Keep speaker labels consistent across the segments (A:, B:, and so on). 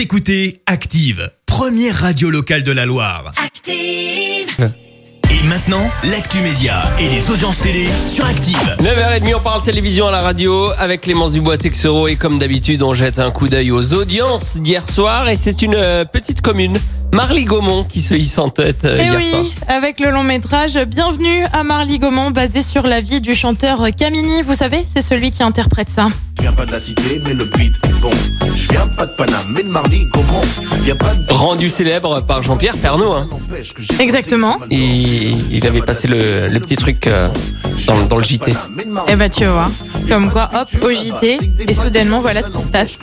A: Vous écoutez Active, première radio locale de la Loire.
B: Active.
A: Et maintenant, l'actu média et les audiences télé sur Active.
C: 9h30, on parle télévision à la radio avec Clémence Dubois Texero et comme d'habitude, on jette un coup d'œil aux audiences d'hier soir et c'est une euh, petite commune, Marly-Gaumont, qui se hisse en tête euh,
D: Et
C: hier
D: Eh oui,
C: soir.
D: avec le long métrage Bienvenue à Marly-Gaumont, basé sur la vie du chanteur Camini. Vous savez, c'est celui qui interprète ça.
E: Je viens pas de la cité, mais le beat est bon. Je viens pas de Paname, mais de Marly, Gaumont. Y a pas de
C: Rendu célèbre par Jean-Pierre Pernaut. Hein.
D: Exactement.
C: Et il avait passé le, le petit truc euh, dans, dans le JT.
D: Eh bah tu vois, comme quoi, hop, au JT, et soudainement, voilà ce qui se passe.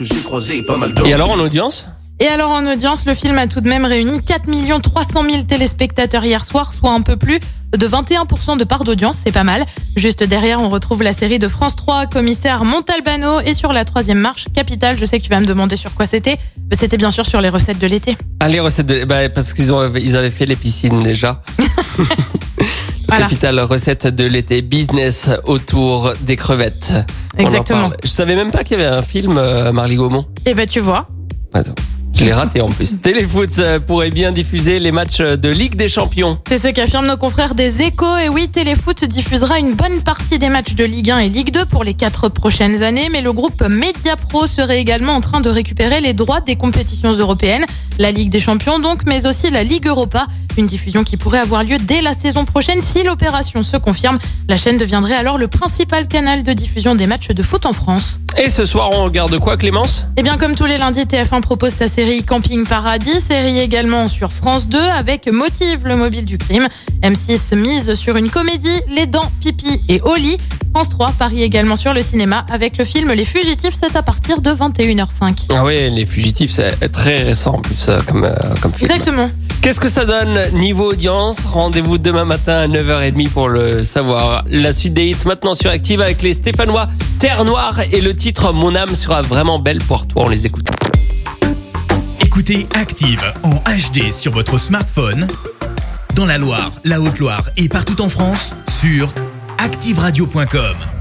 C: Et alors en audience
D: Et alors en audience, le film a tout de même réuni 4 300 000 téléspectateurs hier soir, soit un peu plus de 21% de part d'audience, c'est pas mal. Juste derrière, on retrouve la série de France 3, Commissaire Montalbano, et sur la troisième marche, Capital. Je sais que tu vas me demander sur quoi c'était, c'était bien sûr sur les recettes de l'été.
C: Ah, les recettes de... Bah, parce qu'ils ont, ils avaient fait les piscines déjà.
D: Voilà.
C: Capital recette de l'été, business autour des crevettes.
D: Exactement.
C: Je savais même pas qu'il y avait un film euh, Marly Gaumont.
D: Et bah tu vois,
C: Attends, je l'ai raté en plus. Téléfoot pourrait bien diffuser les matchs de Ligue des Champions.
D: C'est ce qu'affirment nos confrères des échos. Et oui, Téléfoot diffusera une bonne partie des matchs de Ligue 1 et Ligue 2 pour les quatre prochaines années. Mais le groupe Mediapro serait également en train de récupérer les droits des compétitions européennes. La Ligue des Champions donc, mais aussi la Ligue Europa. Une diffusion qui pourrait avoir lieu dès la saison prochaine. Si l'opération se confirme, la chaîne deviendrait alors le principal canal de diffusion des matchs de foot en France.
C: Et ce soir, on regarde quoi, Clémence?
D: Eh bien, comme tous les lundis, TF1 propose sa série Camping Paradis, série également sur France 2 avec Motive, le mobile du crime. M6 mise sur une comédie, Les Dents, Pipi et Oli. France 3 parie également sur le cinéma avec le film Les Fugitifs, c'est à partir de 21h05.
C: Ah oui, Les Fugitifs, c'est très récent en plus euh, comme, euh, comme film.
D: Exactement.
C: Qu'est-ce que ça donne niveau audience? Rendez-vous demain matin à 9h30 pour le savoir. La suite des hits maintenant sur Active avec les Stéphanois Terre Noire et le titre Mon âme sera vraiment belle pour toi. On les écoute.
A: Écoutez Active en HD sur votre smartphone, dans la Loire, la Haute-Loire et partout en France, sur activeradio.com.